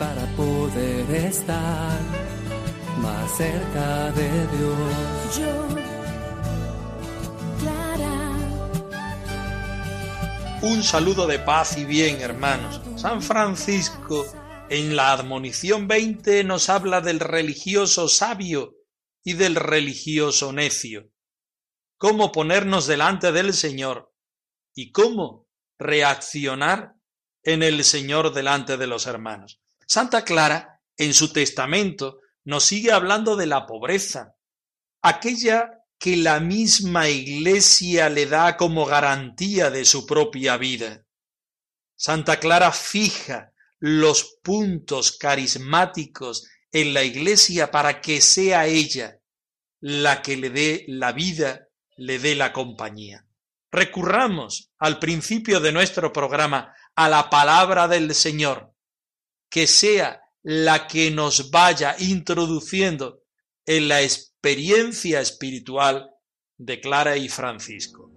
Para poder estar más cerca de Dios. Yo, Clara, Un saludo de paz y bien, hermanos. San Francisco en la admonición 20 nos habla del religioso sabio y del religioso necio. Cómo ponernos delante del Señor y cómo reaccionar en el Señor delante de los hermanos. Santa Clara, en su testamento, nos sigue hablando de la pobreza, aquella que la misma Iglesia le da como garantía de su propia vida. Santa Clara fija los puntos carismáticos en la Iglesia para que sea ella la que le dé la vida, le dé la compañía. Recurramos al principio de nuestro programa a la palabra del Señor, que sea la que nos vaya introduciendo en la experiencia espiritual de Clara y Francisco.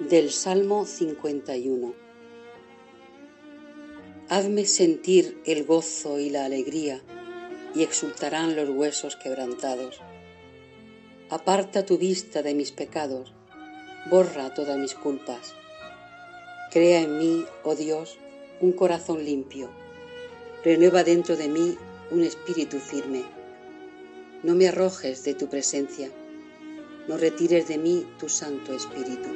Del Salmo 51 Hazme sentir el gozo y la alegría, y exultarán los huesos quebrantados. Aparta tu vista de mis pecados, borra todas mis culpas. Crea en mí, oh Dios, un corazón limpio. Renueva dentro de mí un espíritu firme. No me arrojes de tu presencia, no retires de mí tu Santo Espíritu.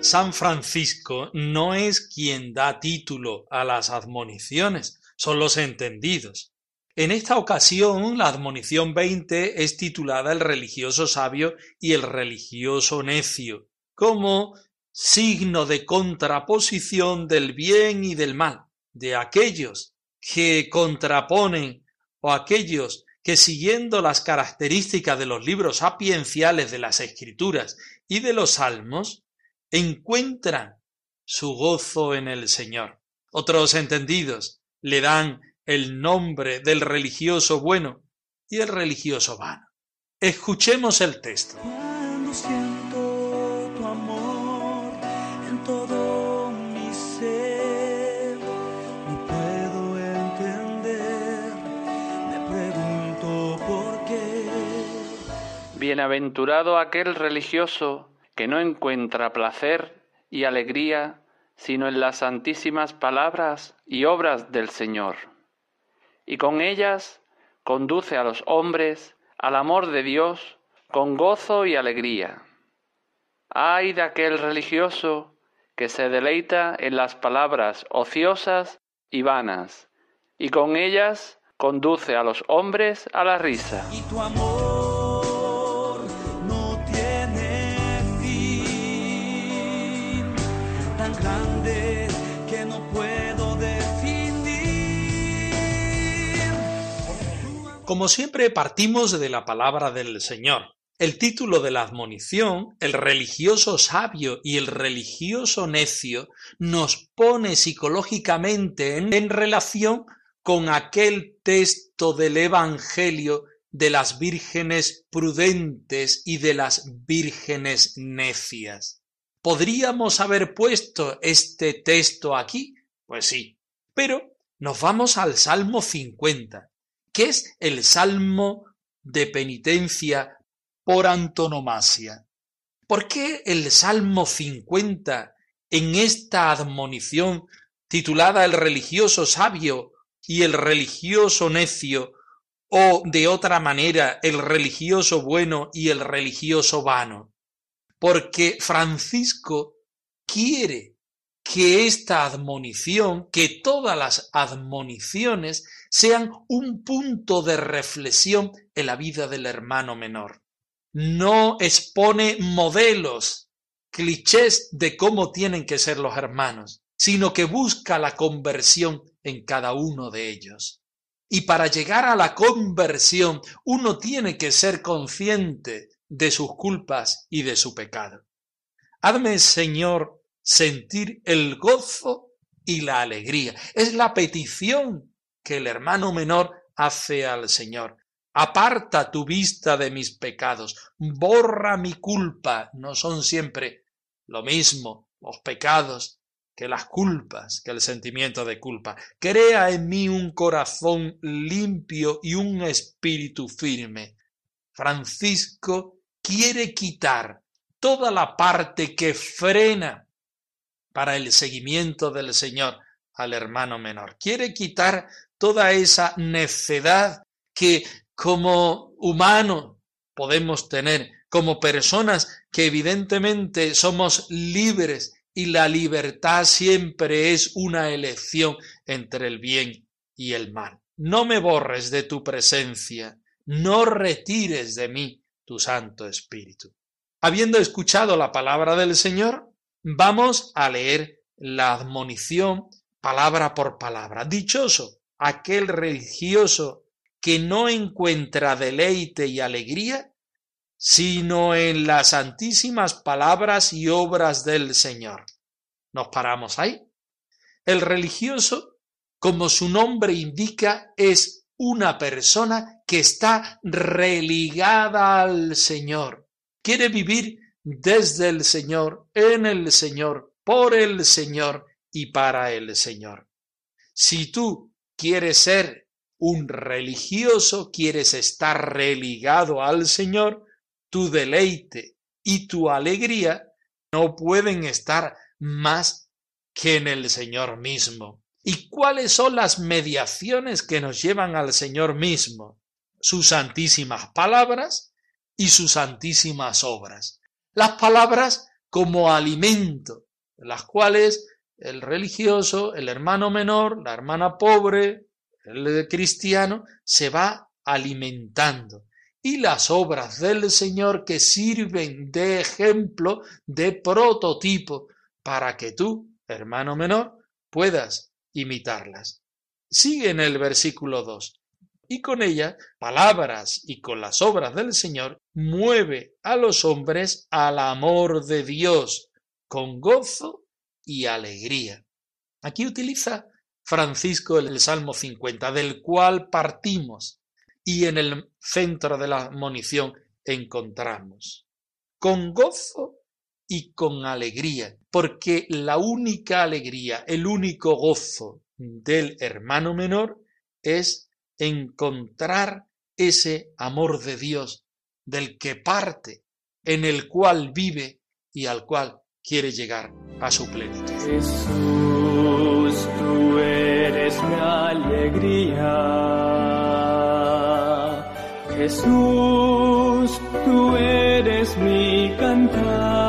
San Francisco no es quien da título a las admoniciones, son los entendidos. En esta ocasión, la admonición 20 es titulada El religioso sabio y el religioso necio, como signo de contraposición del bien y del mal, de aquellos que contraponen o aquellos que siguiendo las características de los libros sapienciales de las escrituras y de los salmos, encuentran su gozo en el Señor. Otros entendidos le dan el nombre del religioso bueno y el religioso vano. Escuchemos el texto. Cuando siento tu amor en todo mi ser, no puedo entender, me pregunto por qué. Bienaventurado aquel religioso que no encuentra placer y alegría sino en las santísimas palabras y obras del Señor, y con ellas conduce a los hombres al amor de Dios con gozo y alegría. Ay de aquel religioso que se deleita en las palabras ociosas y vanas, y con ellas conduce a los hombres a la risa. Como siempre partimos de la palabra del Señor. El título de la admonición, el religioso sabio y el religioso necio, nos pone psicológicamente en, relación con aquel texto del Evangelio de las vírgenes prudentes y de las vírgenes necias. ¿Podríamos haber puesto este texto aquí? Pues sí, pero nos vamos al Salmo 50, que es el Salmo de penitencia por antonomasia. ¿Por qué el Salmo 50 en esta admonición titulada El religioso sabio y el religioso necio o de otra manera el religioso bueno y el religioso vano? Porque Francisco quiere que esta admonición, que todas las admoniciones sean un punto de reflexión en la vida del hermano menor. No expone modelos, clichés de cómo tienen que ser los hermanos, sino que busca la conversión en cada uno de ellos. Y para llegar a la conversión uno tiene que ser consciente de sus culpas y de su pecado. Hazme, Señor, sentir el gozo y la alegría. Es la petición que el hermano menor hace al Señor. Aparta tu vista de mis pecados, borra mi culpa. No son siempre lo mismo los pecados que las culpas, que el sentimiento de culpa. Crea en mí un corazón limpio y un espíritu firme. Francisco quiere quitar toda la parte que frena para el seguimiento del Señor al hermano menor. Quiere quitar toda esa necedad que como humano podemos tener, como personas que evidentemente somos libres y la libertad siempre es una elección entre el bien y el mal. No me borres de tu presencia, no retires de mí tu Santo Espíritu. Habiendo escuchado la palabra del Señor, vamos a leer la admonición palabra por palabra. Dichoso aquel religioso que no encuentra deleite y alegría sino en las santísimas palabras y obras del Señor. Nos paramos ahí. El religioso, como su nombre indica, es una persona que está religada al Señor. Quiere vivir desde el Señor, en el Señor, por el Señor y para el Señor. Si tú quieres ser un religioso, quieres estar religado al Señor, tu deleite y tu alegría no pueden estar más que en el Señor mismo. ¿Y cuáles son las mediaciones que nos llevan al Señor mismo? Sus santísimas palabras y sus santísimas obras. Las palabras como alimento, las cuales el religioso, el hermano menor, la hermana pobre, el cristiano, se va alimentando y las obras del Señor que sirven de ejemplo, de prototipo, para que tú, hermano menor, puedas imitarlas. Sigue en el versículo 2. Y con ella, palabras y con las obras del Señor, mueve a los hombres al amor de Dios, con gozo y alegría. Aquí utiliza Francisco el Salmo 50, del cual partimos y en el centro de la munición encontramos. Con gozo y con alegría, porque la única alegría, el único gozo del hermano menor es encontrar ese amor de Dios del que parte, en el cual vive y al cual quiere llegar a su plenitud. Jesús, tú eres mi alegría. Jesús, tú eres mi cantar,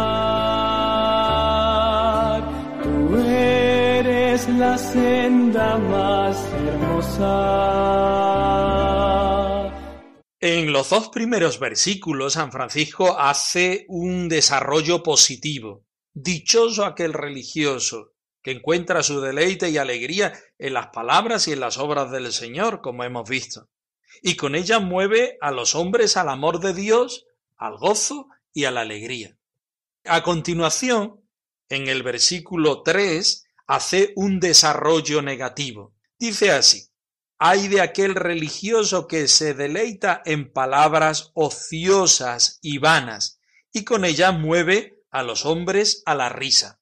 la senda más hermosa. En los dos primeros versículos, San Francisco hace un desarrollo positivo. Dichoso aquel religioso que encuentra su deleite y alegría en las palabras y en las obras del Señor, como hemos visto y con ella mueve a los hombres al amor de Dios, al gozo y a la alegría. A continuación, en el versículo 3, hace un desarrollo negativo. Dice así, hay de aquel religioso que se deleita en palabras ociosas y vanas, y con ella mueve a los hombres a la risa.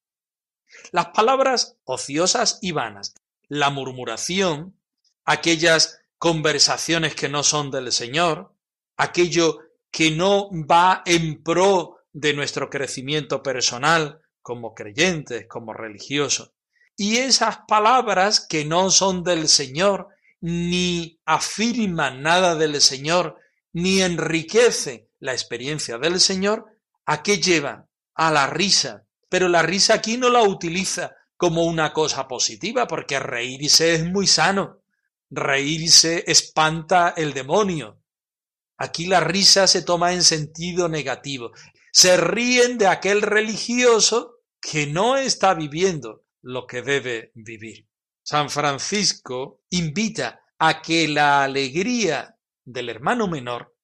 Las palabras ociosas y vanas, la murmuración, aquellas conversaciones que no son del Señor, aquello que no va en pro de nuestro crecimiento personal como creyentes, como religiosos. Y esas palabras que no son del Señor, ni afirman nada del Señor, ni enriquecen la experiencia del Señor, ¿a qué llevan? A la risa. Pero la risa aquí no la utiliza como una cosa positiva, porque reírse es muy sano. Reírse espanta el demonio. Aquí la risa se toma en sentido negativo. Se ríen de aquel religioso que no está viviendo lo que debe vivir. San Francisco invita a que la alegría del hermano menor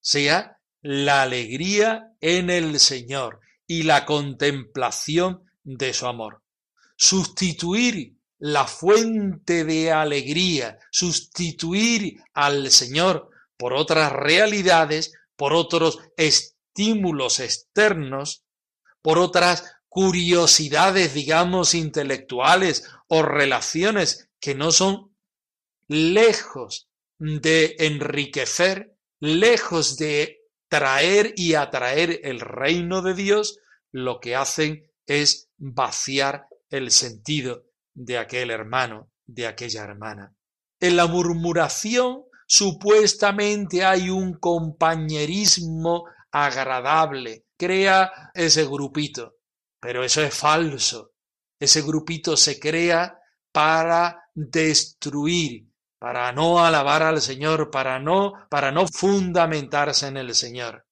sea la alegría en el Señor y la contemplación de su amor. Sustituir la fuente de alegría, sustituir al Señor por otras realidades, por otros estímulos externos, por otras curiosidades, digamos, intelectuales o relaciones que no son lejos de enriquecer, lejos de traer y atraer el reino de Dios, lo que hacen es vaciar el sentido de aquel hermano, de aquella hermana. En la murmuración supuestamente hay un compañerismo agradable, crea ese grupito, pero eso es falso. Ese grupito se crea para destruir, para no alabar al Señor, para no, para no fundamentarse en el Señor.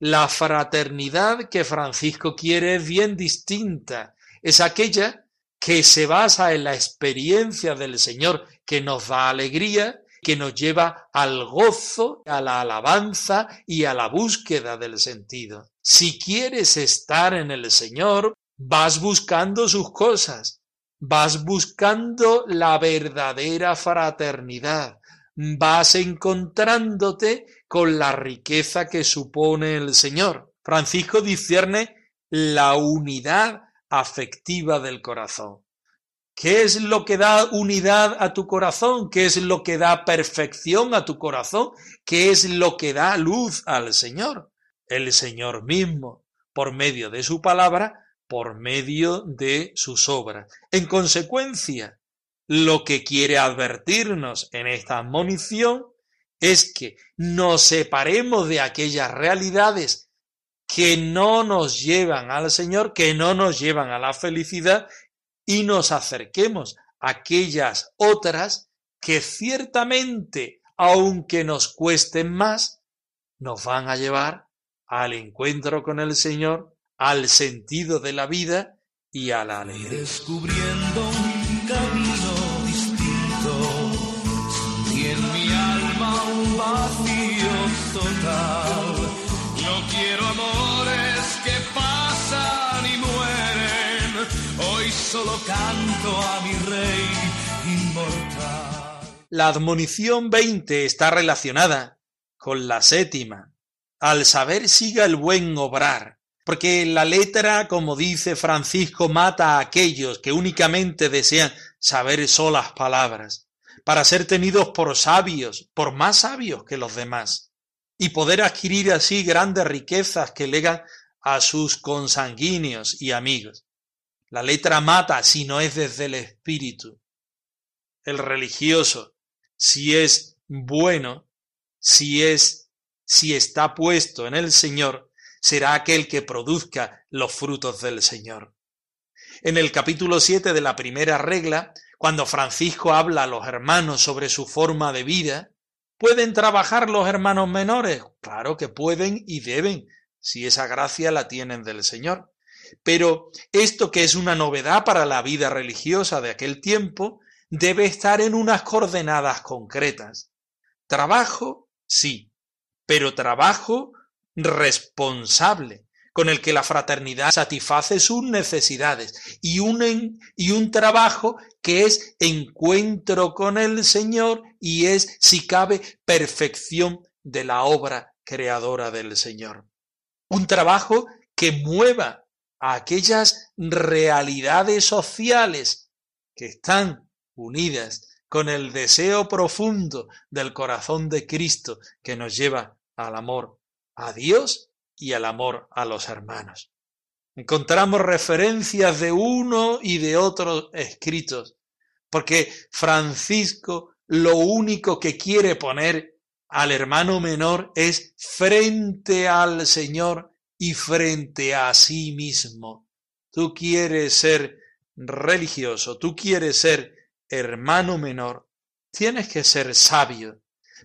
La fraternidad que Francisco quiere es bien distinta. Es aquella que se basa en la experiencia del Señor, que nos da alegría, que nos lleva al gozo, a la alabanza y a la búsqueda del sentido. Si quieres estar en el Señor, vas buscando sus cosas, vas buscando la verdadera fraternidad, vas encontrándote con la riqueza que supone el Señor. Francisco discierne la unidad afectiva del corazón. ¿Qué es lo que da unidad a tu corazón? ¿Qué es lo que da perfección a tu corazón? ¿Qué es lo que da luz al Señor? El Señor mismo, por medio de su palabra, por medio de sus obras. En consecuencia, lo que quiere advertirnos en esta admonición es que nos separemos de aquellas realidades que no nos llevan al Señor, que no nos llevan a la felicidad y nos acerquemos a aquellas otras que ciertamente, aunque nos cuesten más, nos van a llevar al encuentro con el Señor al sentido de la vida y a la alegría. Descubriendo La admonición 20 está relacionada con la séptima. Al saber siga el buen obrar porque la letra, como dice Francisco, mata a aquellos que únicamente desean saber solas palabras, para ser tenidos por sabios, por más sabios que los demás, y poder adquirir así grandes riquezas que legan a sus consanguíneos y amigos. La letra mata si no es desde el espíritu. El religioso, si es bueno, si es, si está puesto en el Señor, será aquel que produzca los frutos del Señor. En el capítulo 7 de la primera regla, cuando Francisco habla a los hermanos sobre su forma de vida, ¿pueden trabajar los hermanos menores? Claro que pueden y deben, si esa gracia la tienen del Señor. Pero esto que es una novedad para la vida religiosa de aquel tiempo, debe estar en unas coordenadas concretas. Trabajo, sí, pero trabajo responsable con el que la fraternidad satisface sus necesidades y un, y un trabajo que es encuentro con el Señor y es, si cabe, perfección de la obra creadora del Señor. Un trabajo que mueva a aquellas realidades sociales que están unidas con el deseo profundo del corazón de Cristo que nos lleva al amor a Dios y al amor a los hermanos. Encontramos referencias de uno y de otros escritos, porque Francisco lo único que quiere poner al hermano menor es frente al Señor y frente a sí mismo. Tú quieres ser religioso, tú quieres ser hermano menor, tienes que ser sabio,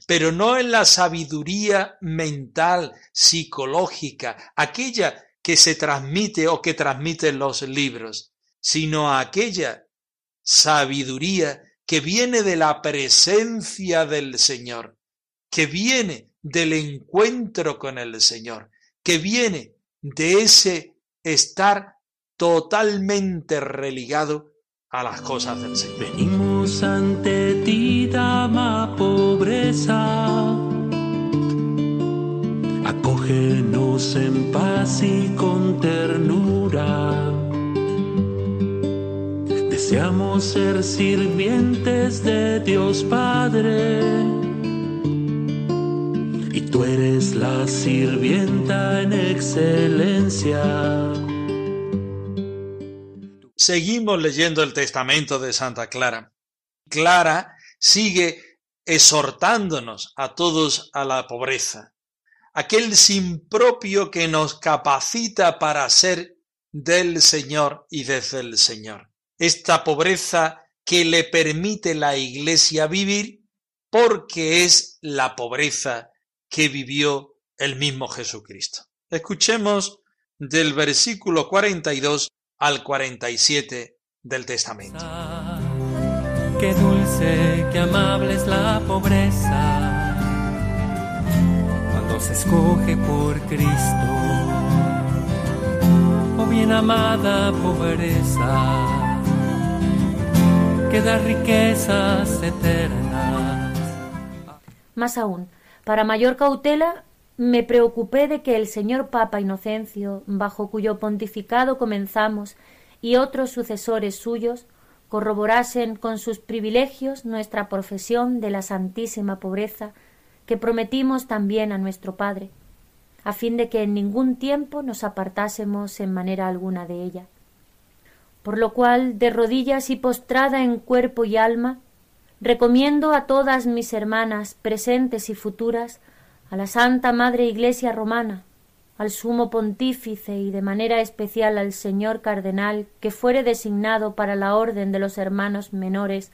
pero no en la sabiduría mental, psicológica, aquella que se transmite o que transmiten los libros, sino aquella sabiduría que viene de la presencia del Señor, que viene del encuentro con el Señor, que viene de ese estar totalmente religado a las cosas del Señor. Venimos ante ti, dama pobreza. Acógenos en paz y con ternura. Deseamos ser sirvientes de Dios Padre. Y tú eres la sirvienta en excelencia. Seguimos leyendo el testamento de Santa Clara. Clara sigue exhortándonos a todos a la pobreza, aquel sin propio que nos capacita para ser del Señor y desde el Señor. Esta pobreza que le permite la Iglesia vivir porque es la pobreza que vivió el mismo Jesucristo. Escuchemos del versículo 42 al 47 del Testamento. Qué dulce, qué amable es la pobreza cuando se escoge por Cristo. Oh bien amada pobreza, que da riquezas eternas. Más aún, para mayor cautela, me preocupé de que el señor Papa Inocencio, bajo cuyo pontificado comenzamos, y otros sucesores suyos, corroborasen con sus privilegios nuestra profesión de la santísima pobreza que prometimos también a nuestro Padre, a fin de que en ningún tiempo nos apartásemos en manera alguna de ella. Por lo cual, de rodillas y postrada en cuerpo y alma, recomiendo a todas mis hermanas presentes y futuras a la Santa Madre Iglesia Romana, al Sumo Pontífice y de manera especial al señor Cardenal que fuere designado para la orden de los hermanos menores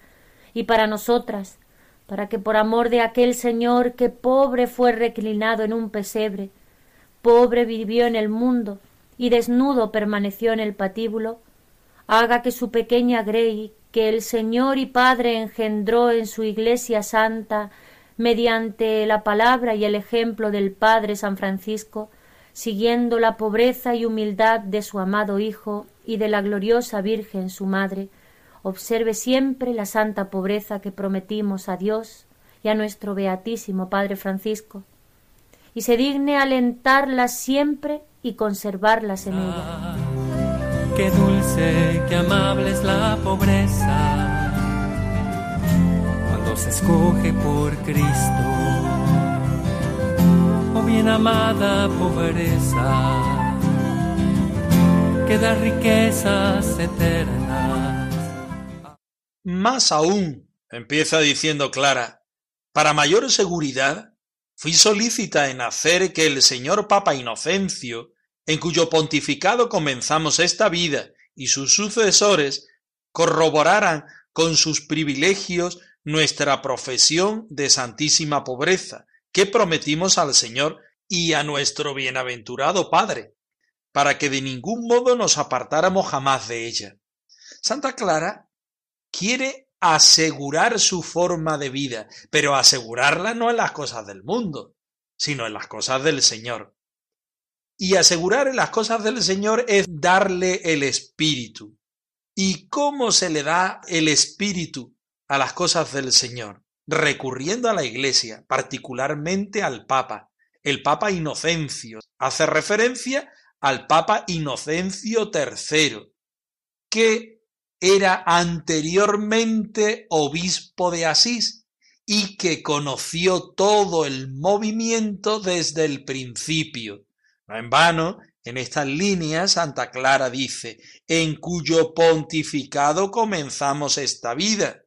y para nosotras, para que por amor de aquel señor que pobre fue reclinado en un pesebre, pobre vivió en el mundo y desnudo permaneció en el patíbulo, haga que su pequeña Grey, que el Señor y Padre engendró en su Iglesia Santa mediante la palabra y el ejemplo del Padre San Francisco, siguiendo la pobreza y humildad de su amado Hijo y de la gloriosa Virgen su Madre, observe siempre la santa pobreza que prometimos a Dios y a nuestro Beatísimo Padre Francisco, y se digne alentarlas siempre y conservarlas en ella. Qué dulce, qué amable es la pobreza se escoge por Cristo. Oh bien amada pobreza, que da riquezas eternas. Más aún, empieza diciendo Clara, para mayor seguridad, fui solícita en hacer que el señor Papa Inocencio, en cuyo pontificado comenzamos esta vida, y sus sucesores, corroboraran con sus privilegios nuestra profesión de santísima pobreza, que prometimos al Señor y a nuestro bienaventurado Padre, para que de ningún modo nos apartáramos jamás de ella. Santa Clara quiere asegurar su forma de vida, pero asegurarla no en las cosas del mundo, sino en las cosas del Señor. Y asegurar en las cosas del Señor es darle el Espíritu. ¿Y cómo se le da el Espíritu a las cosas del Señor, recurriendo a la Iglesia, particularmente al Papa. El Papa Inocencio hace referencia al Papa Inocencio III, que era anteriormente obispo de Asís y que conoció todo el movimiento desde el principio. No en vano, en estas líneas Santa Clara dice, en cuyo pontificado comenzamos esta vida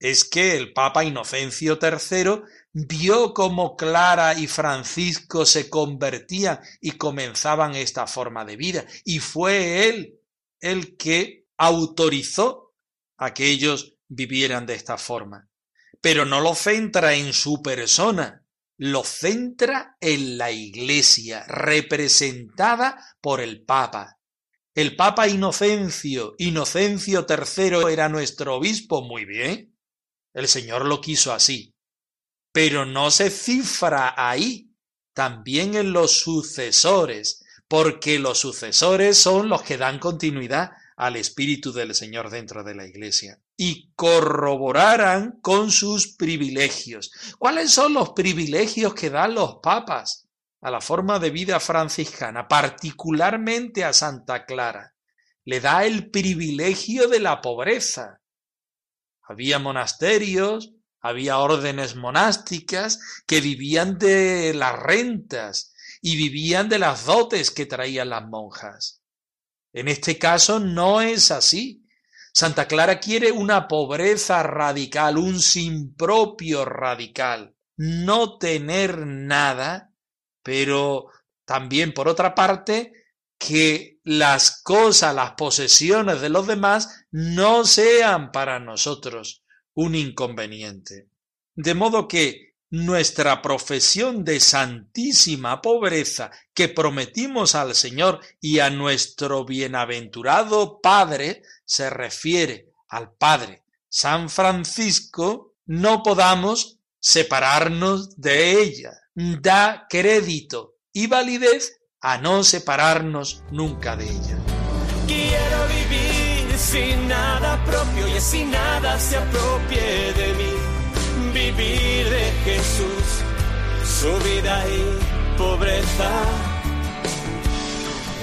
es que el Papa Inocencio III vio cómo Clara y Francisco se convertían y comenzaban esta forma de vida, y fue él el que autorizó a que ellos vivieran de esta forma. Pero no lo centra en su persona, lo centra en la Iglesia, representada por el Papa. El Papa Inocencio, Inocencio III era nuestro obispo, muy bien. El Señor lo quiso así. Pero no se cifra ahí, también en los sucesores, porque los sucesores son los que dan continuidad al Espíritu del Señor dentro de la Iglesia y corroboraran con sus privilegios. ¿Cuáles son los privilegios que dan los papas a la forma de vida franciscana, particularmente a Santa Clara? Le da el privilegio de la pobreza. Había monasterios, había órdenes monásticas que vivían de las rentas y vivían de las dotes que traían las monjas. En este caso no es así. Santa Clara quiere una pobreza radical, un sin propio radical, no tener nada, pero también por otra parte que las cosas, las posesiones de los demás no sean para nosotros un inconveniente. De modo que nuestra profesión de santísima pobreza que prometimos al Señor y a nuestro bienaventurado Padre se refiere al Padre San Francisco, no podamos separarnos de ella. Da crédito y validez a no separarnos nunca de ella. Quiero vivir sin nada propio y sin nada se apropie de mí vivir de Jesús, su vida y pobreza.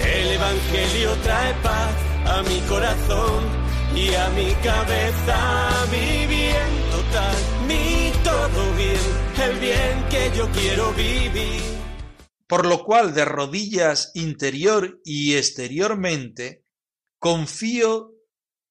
El Evangelio trae paz a mi corazón y a mi cabeza, mi bien total, mi todo bien, el bien que yo quiero vivir. Por lo cual, de rodillas interior y exteriormente, confío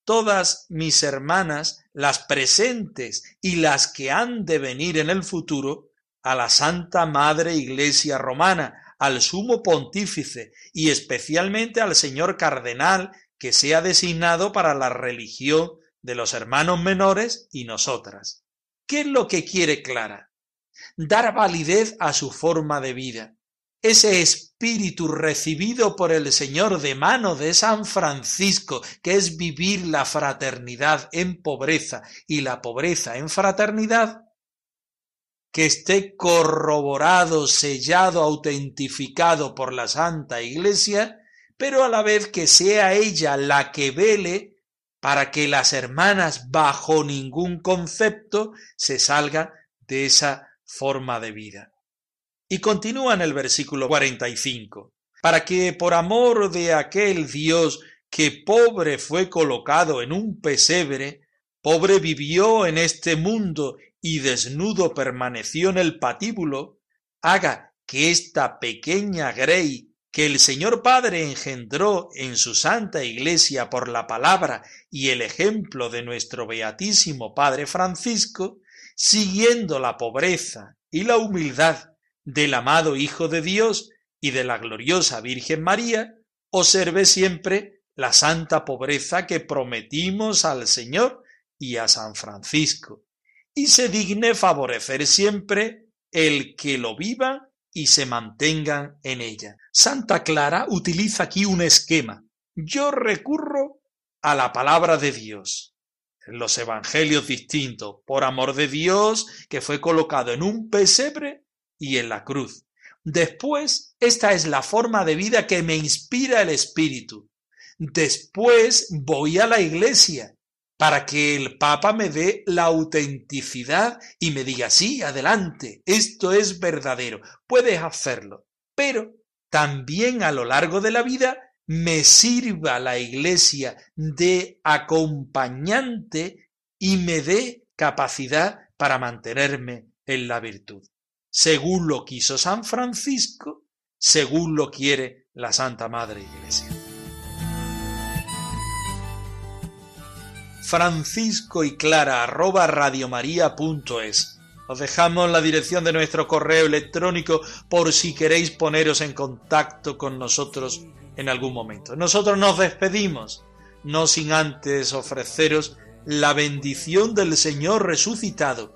todas mis hermanas, las presentes y las que han de venir en el futuro, a la Santa Madre Iglesia Romana, al Sumo Pontífice y especialmente al señor Cardenal que sea designado para la religión de los hermanos menores y nosotras. ¿Qué es lo que quiere Clara? Dar validez a su forma de vida, ese espíritu recibido por el Señor de mano de San Francisco, que es vivir la fraternidad en pobreza y la pobreza en fraternidad, que esté corroborado, sellado, autentificado por la Santa Iglesia, pero a la vez que sea ella la que vele para que las hermanas bajo ningún concepto se salgan de esa forma de vida. Y continúa en el versículo 45, para que por amor de aquel Dios que pobre fue colocado en un pesebre, pobre vivió en este mundo y desnudo permaneció en el patíbulo, haga que esta pequeña grey que el Señor Padre engendró en su santa iglesia por la palabra y el ejemplo de nuestro beatísimo Padre Francisco, siguiendo la pobreza y la humildad del amado Hijo de Dios y de la gloriosa Virgen María, observe siempre la santa pobreza que prometimos al Señor y a San Francisco, y se digne favorecer siempre el que lo viva y se mantengan en ella. Santa Clara utiliza aquí un esquema. Yo recurro a la palabra de Dios. Los evangelios distintos, por amor de Dios, que fue colocado en un pesebre y en la cruz. Después, esta es la forma de vida que me inspira el Espíritu. Después voy a la iglesia para que el Papa me dé la autenticidad y me diga, sí, adelante, esto es verdadero, puedes hacerlo. Pero también a lo largo de la vida me sirva la iglesia de acompañante y me dé capacidad para mantenerme en la virtud según lo quiso San Francisco, según lo quiere la Santa Madre Iglesia. Francisco y Clara arroba radiomaria.es. Os dejamos la dirección de nuestro correo electrónico por si queréis poneros en contacto con nosotros en algún momento. Nosotros nos despedimos. no sin antes ofreceros la bendición del Señor resucitado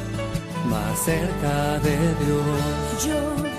más cerca de Dios.